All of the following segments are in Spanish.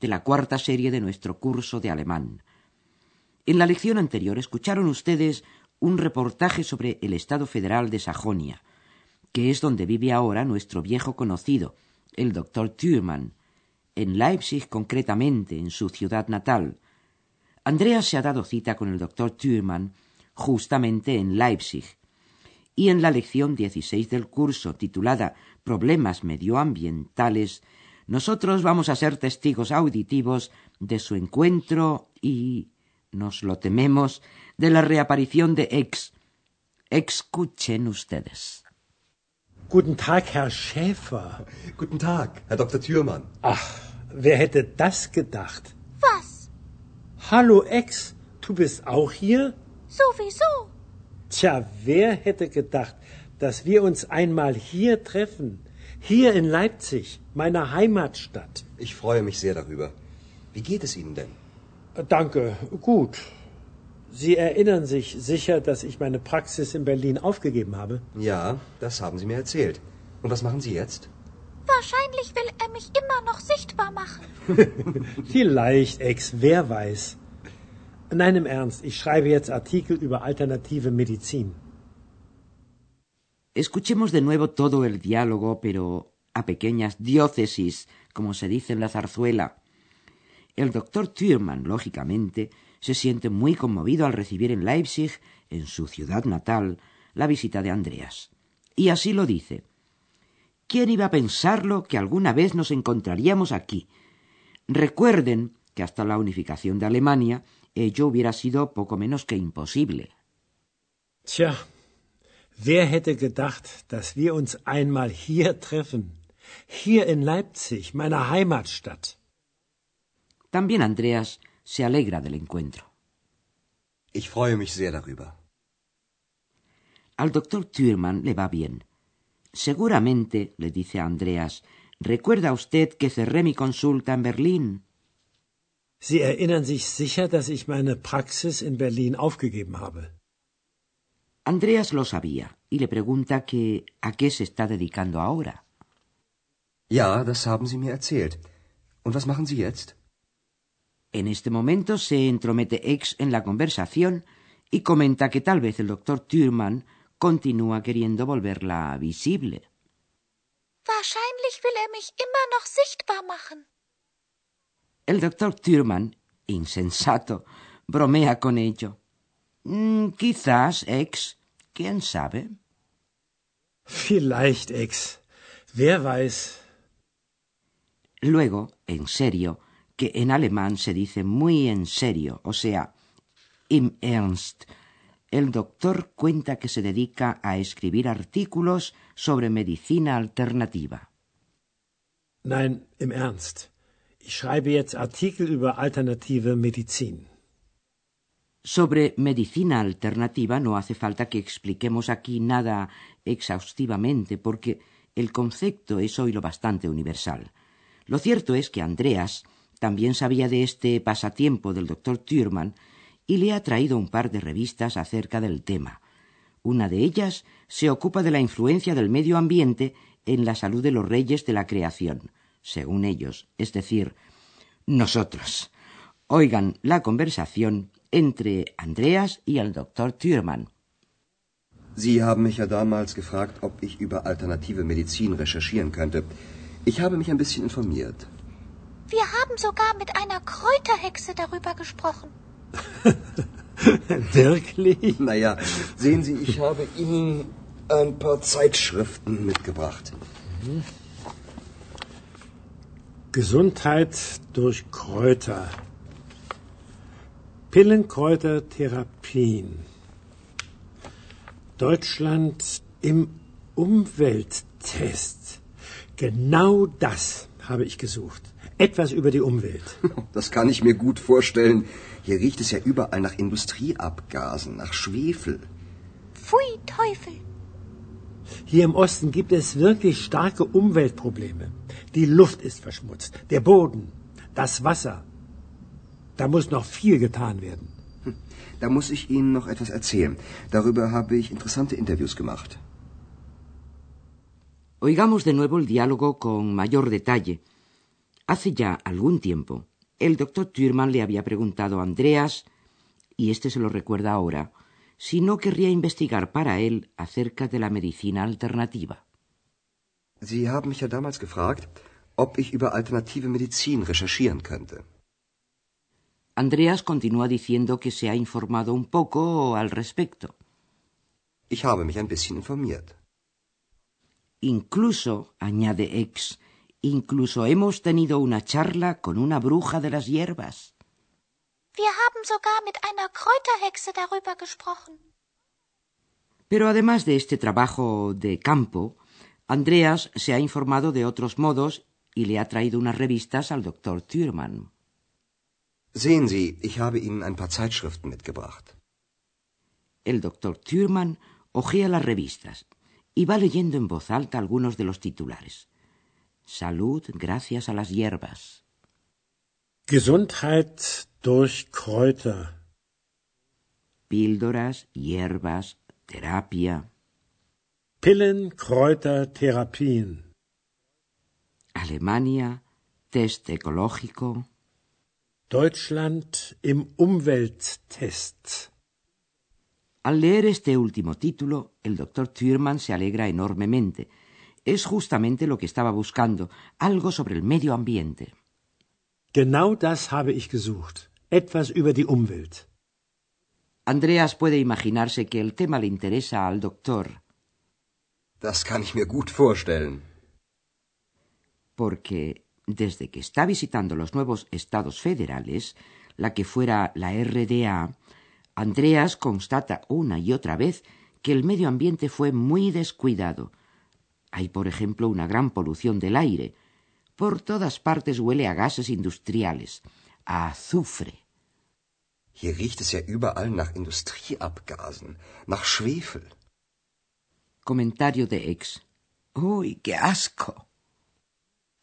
de la cuarta serie de nuestro curso de alemán. En la lección anterior escucharon ustedes un reportaje sobre el Estado federal de Sajonia, que es donde vive ahora nuestro viejo conocido, el doctor Thürmann, en Leipzig concretamente, en su ciudad natal. Andreas se ha dado cita con el doctor Thürmann justamente en Leipzig, y en la lección 16 del curso titulada Problemas medioambientales, nosotros vamos a ser testigos auditivos de su encuentro y, nos lo tememos, de la reaparición de Ex. Escuchen ustedes. Guten Tag, Herr Schäfer. Guten Tag, Herr Dr. Thürmann. Ach, wer hätte das gedacht? Was? Hallo Ex, du bist auch hier? Sowieso. Tja, wer hätte gedacht, dass wir uns einmal hier treffen? Hier in Leipzig, meiner Heimatstadt. Ich freue mich sehr darüber. Wie geht es Ihnen denn? Äh, Danke, gut. Sie erinnern sich sicher, dass ich meine Praxis in Berlin aufgegeben habe? Ja, das haben Sie mir erzählt. Und was machen Sie jetzt? Wahrscheinlich will er mich immer noch sichtbar machen. Vielleicht, Ex, wer weiß. Nein, im Ernst, ich schreibe jetzt Artikel über alternative Medizin. Escuchemos de nuevo todo el diálogo, pero a pequeñas diócesis, como se dice en la zarzuela. El doctor Thürmann, lógicamente, se siente muy conmovido al recibir en Leipzig, en su ciudad natal, la visita de Andreas. Y así lo dice. ¿Quién iba a pensarlo que alguna vez nos encontraríamos aquí? Recuerden que hasta la unificación de Alemania ello hubiera sido poco menos que imposible. Tja, wer hätte gedacht, dass wir uns einmal hier treffen? Hier in Leipzig, meiner Heimatstadt. También Andreas se alegra del encuentro. Ich freue mich sehr darüber. Al doctor Thürmann le va bien. Seguramente, le dice a Andreas, recuerda usted que cerré mi consulta en Berlín. Sie erinnern sich sicher, dass ich meine Praxis in Berlin aufgegeben habe. Andreas lo sabía y le pregunta que a qué se está dedicando ahora. Ja, das haben Sie mir erzählt. Und was machen Sie jetzt? En este momento se entromete Ex en la conversación y comenta que tal vez el doctor Thürmann continúa queriendo volverla visible. Wahrscheinlich will er mich immer noch sichtbar machen. El doctor Thürmann, insensato, bromea con ello. "Mm, quizás, Ex, quién sabe. Vielleicht, Ex. Wer weiß. Luego, en serio, que en alemán se dice muy en serio, o sea, im Ernst. El doctor cuenta que se dedica a escribir artículos sobre medicina alternativa. Nein, im Ernst. Ich schreibe jetzt Artikel über alternative Medizin. Sobre medicina alternativa no hace falta que expliquemos aquí nada exhaustivamente, porque el concepto es hoy lo bastante universal. Lo cierto es que Andreas también sabía de este pasatiempo del doctor Thürmann y le ha traído un par de revistas acerca del tema. Una de ellas se ocupa de la influencia del medio ambiente en la salud de los reyes de la creación, según ellos, es decir, nosotros. Oigan la conversación entre Andreas y el doctor Thürmann. Sie haben mich ja damals gefragt, ob ich über alternative Medizin recherchieren könnte. Ich habe mich ein bisschen informiert. Wir haben sogar mit einer Kräuterhexe darüber gesprochen. Wirklich? Naja, sehen Sie, ich habe Ihnen ein paar Zeitschriften mitgebracht. Gesundheit durch Kräuter. Pillenkräutertherapien. Deutschland im Umwelttest. Genau das habe ich gesucht. Etwas über die Umwelt. Das kann ich mir gut vorstellen. Hier riecht es ja überall nach Industrieabgasen, nach Schwefel. Pfui, Teufel. Hier im Osten gibt es wirklich starke Umweltprobleme. Die Luft ist verschmutzt, der Boden, das Wasser. Da muss noch viel getan werden. Hm, da muss ich Ihnen noch etwas erzählen. Darüber habe ich interessante Interviews gemacht. Oigamos de nuevo el diálogo con mayor detalle. Hace ya algún tiempo, el doctor Thürmann le había preguntado a Andreas, y este se lo recuerda ahora, si no querría investigar para él acerca de la medicina alternativa. Sie haben mich ja damals gefragt, ob ich über alternative Medizin recherchieren könnte. Andreas continúa diciendo que se ha informado un poco al respecto. Ich habe mich ein bisschen informiert. Incluso, añade X, incluso hemos tenido una charla con una bruja de las hierbas. Wir haben sogar mit einer Kräuterhexe darüber gesprochen. Pero además de este trabajo de campo, Andreas se ha informado de otros modos y le ha traído unas revistas al doctor Thürmann. Sehen Sie, ich habe Ihnen ein paar Zeitschriften mitgebracht. El doctor Thürmann ojea las revistas y va leyendo en voz alta algunos de los titulares. Salud gracias a las hierbas. Gesundheit durch Kräuter. Píldoras, hierbas, terapia. Pillen, Kräuter, Therapien. Alemania, test ecológico. Deutschland im Umwelttest. Al leer este último título, el doctor Thürmann se alegra enormemente. Es justamente lo que estaba buscando, algo sobre el medio ambiente. Genau das habe ich gesucht. Etwas über die Umwelt. Andreas puede imaginarse que el tema le interesa al doctor. Das kann ich mir gut vorstellen. Porque desde que está visitando los nuevos estados federales, la que fuera la RDA, Andreas constata una y otra vez que el medio ambiente fue muy descuidado. Hay, por ejemplo, una gran polución del aire. Por todas partes huele a gases industriales, a azufre. Hier riecht es ja überall nach Industrieabgasen, nach Schwefel. Comentario de Ex. ¡Uy, qué asco!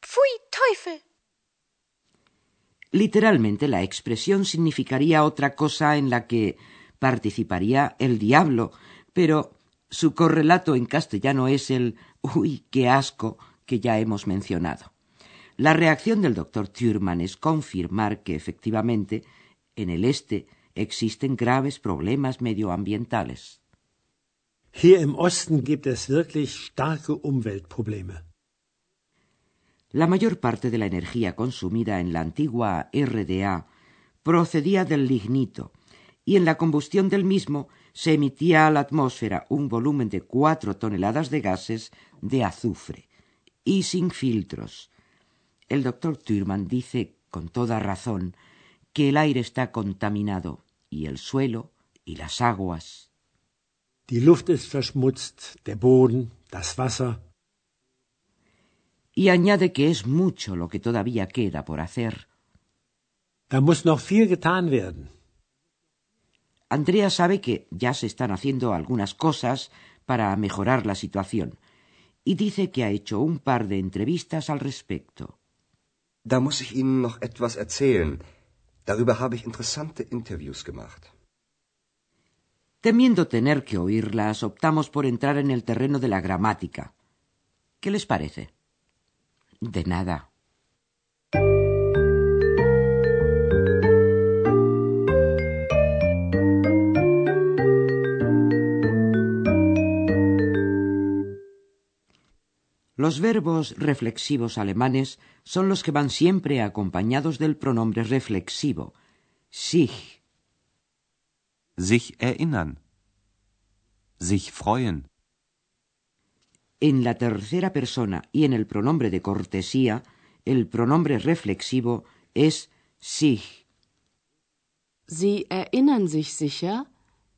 Pfui, Teufel. Literalmente la expresión significaría otra cosa en la que participaría el diablo, pero su correlato en castellano es el uy, qué asco que ya hemos mencionado. La reacción del doctor Thürmann es confirmar que efectivamente en el este existen graves problemas medioambientales. Hier im Osten gibt es wirklich starke Umweltprobleme. La mayor parte de la energía consumida en la antigua RDA procedía del lignito, y en la combustión del mismo se emitía a la atmósfera un volumen de cuatro toneladas de gases de azufre, y sin filtros. El doctor Thürmann dice con toda razón que el aire está contaminado, y el suelo y las aguas. Die Luft ist verschmutzt, der Boden, das Wasser y añade que es mucho lo que todavía queda por hacer. Da muss noch viel getan werden. Andrea sabe que ya se están haciendo algunas cosas para mejorar la situación y dice que ha hecho un par de entrevistas al respecto. Da muss ich Ihnen noch etwas erzählen. Darüber habe ich interessante Interviews gemacht. Temiendo tener que oírlas, optamos por entrar en el terreno de la gramática. ¿Qué les parece? De nada. Los verbos reflexivos alemanes son los que van siempre acompañados del pronombre reflexivo, sich. Sich erinnern. Sich freuen. En la tercera persona y en el pronombre de cortesía, el pronombre reflexivo es sich. Sie erinnern sich sicher,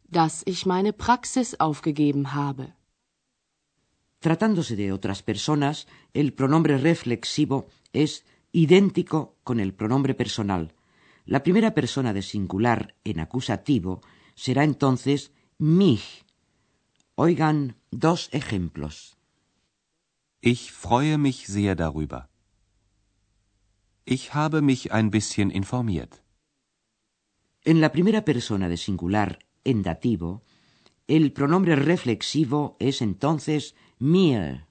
dass ich meine Praxis aufgegeben habe. Tratándose de otras personas, el pronombre reflexivo es idéntico con el pronombre personal. La primera persona de singular en acusativo será entonces mich. Oigan dos ejemplos. Ich freue mich sehr darüber. Ich habe mich ein bisschen informiert. En la primera persona de singular en dativo, el pronombre reflexivo es entonces mir.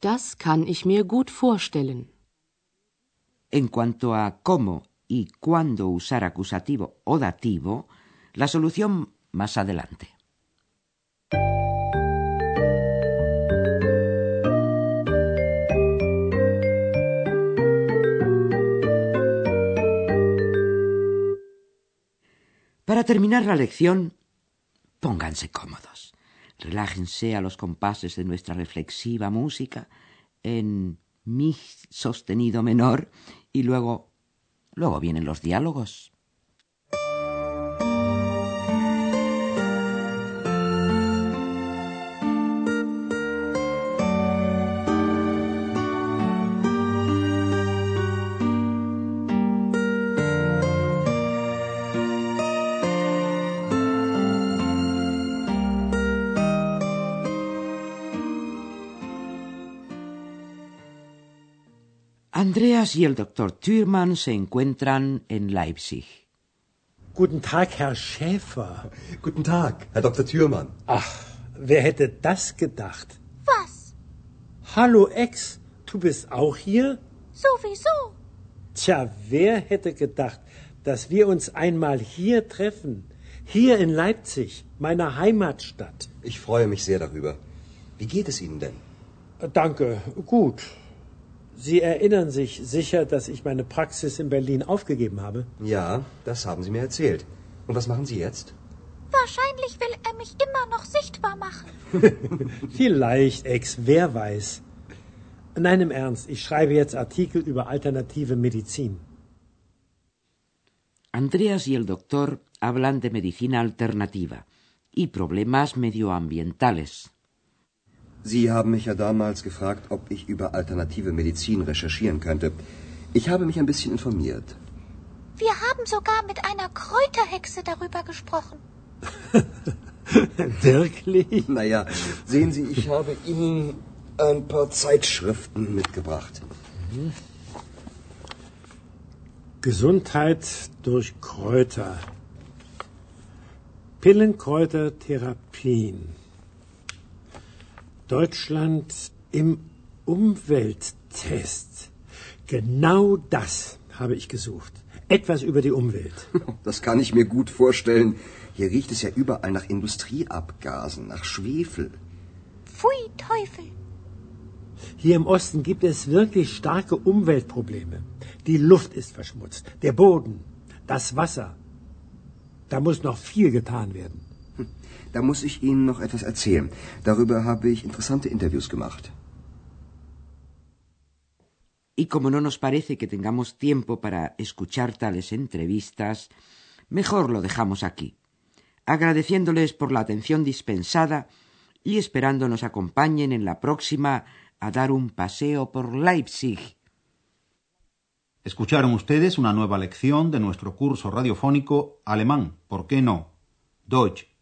Das kann ich mir gut vorstellen. En cuanto a cómo y cuándo usar acusativo o dativo, la solución más adelante. Terminar la lección, pónganse cómodos. Relájense a los compases de nuestra reflexiva música en mi sostenido menor y luego luego vienen los diálogos. Andreas y el doctor Thürmann se encuentran en Leipzig. Guten Tag, Herr Schäfer. Guten Tag, Herr Dr. Thürmann. Ach, wer hätte das gedacht? Was? Hallo Ex, du bist auch hier? Sowieso. Tja, wer hätte gedacht, dass wir uns einmal hier treffen? Hier in Leipzig, meiner Heimatstadt. Ich freue mich sehr darüber. Wie geht es Ihnen denn? Danke, gut. Sie erinnern sich sicher, dass ich meine Praxis in Berlin aufgegeben habe? Ja, das haben Sie mir erzählt. Und was machen Sie jetzt? Wahrscheinlich will er mich immer noch sichtbar machen. Vielleicht, Ex, wer weiß. Nein, im Ernst, ich schreibe jetzt Artikel über alternative Medizin. Andreas y el doctor hablan de medicina alternativa y problemas medioambientales. Sie haben mich ja damals gefragt, ob ich über alternative Medizin recherchieren könnte. Ich habe mich ein bisschen informiert. Wir haben sogar mit einer Kräuterhexe darüber gesprochen. Wirklich? Naja, sehen Sie, ich habe Ihnen ein paar Zeitschriften mitgebracht. Gesundheit durch Kräuter. Pillenkräutertherapien. Deutschland im Umwelttest. Genau das habe ich gesucht. Etwas über die Umwelt. Das kann ich mir gut vorstellen. Hier riecht es ja überall nach Industrieabgasen, nach Schwefel. Pfui Teufel. Hier im Osten gibt es wirklich starke Umweltprobleme. Die Luft ist verschmutzt, der Boden, das Wasser. Da muss noch viel getan werden. Da muss ich Ihnen noch etwas erzählen. Darüber habe ich interessante Interviews gemacht. Y como no nos parece que tengamos tiempo para escuchar tales entrevistas, mejor lo dejamos aquí, agradeciéndoles por la atención dispensada y esperando nos acompañen en la próxima a dar un paseo por Leipzig. Escucharon ustedes una nueva lección de nuestro curso radiofónico Alemán, ¿por qué no? Deutsch,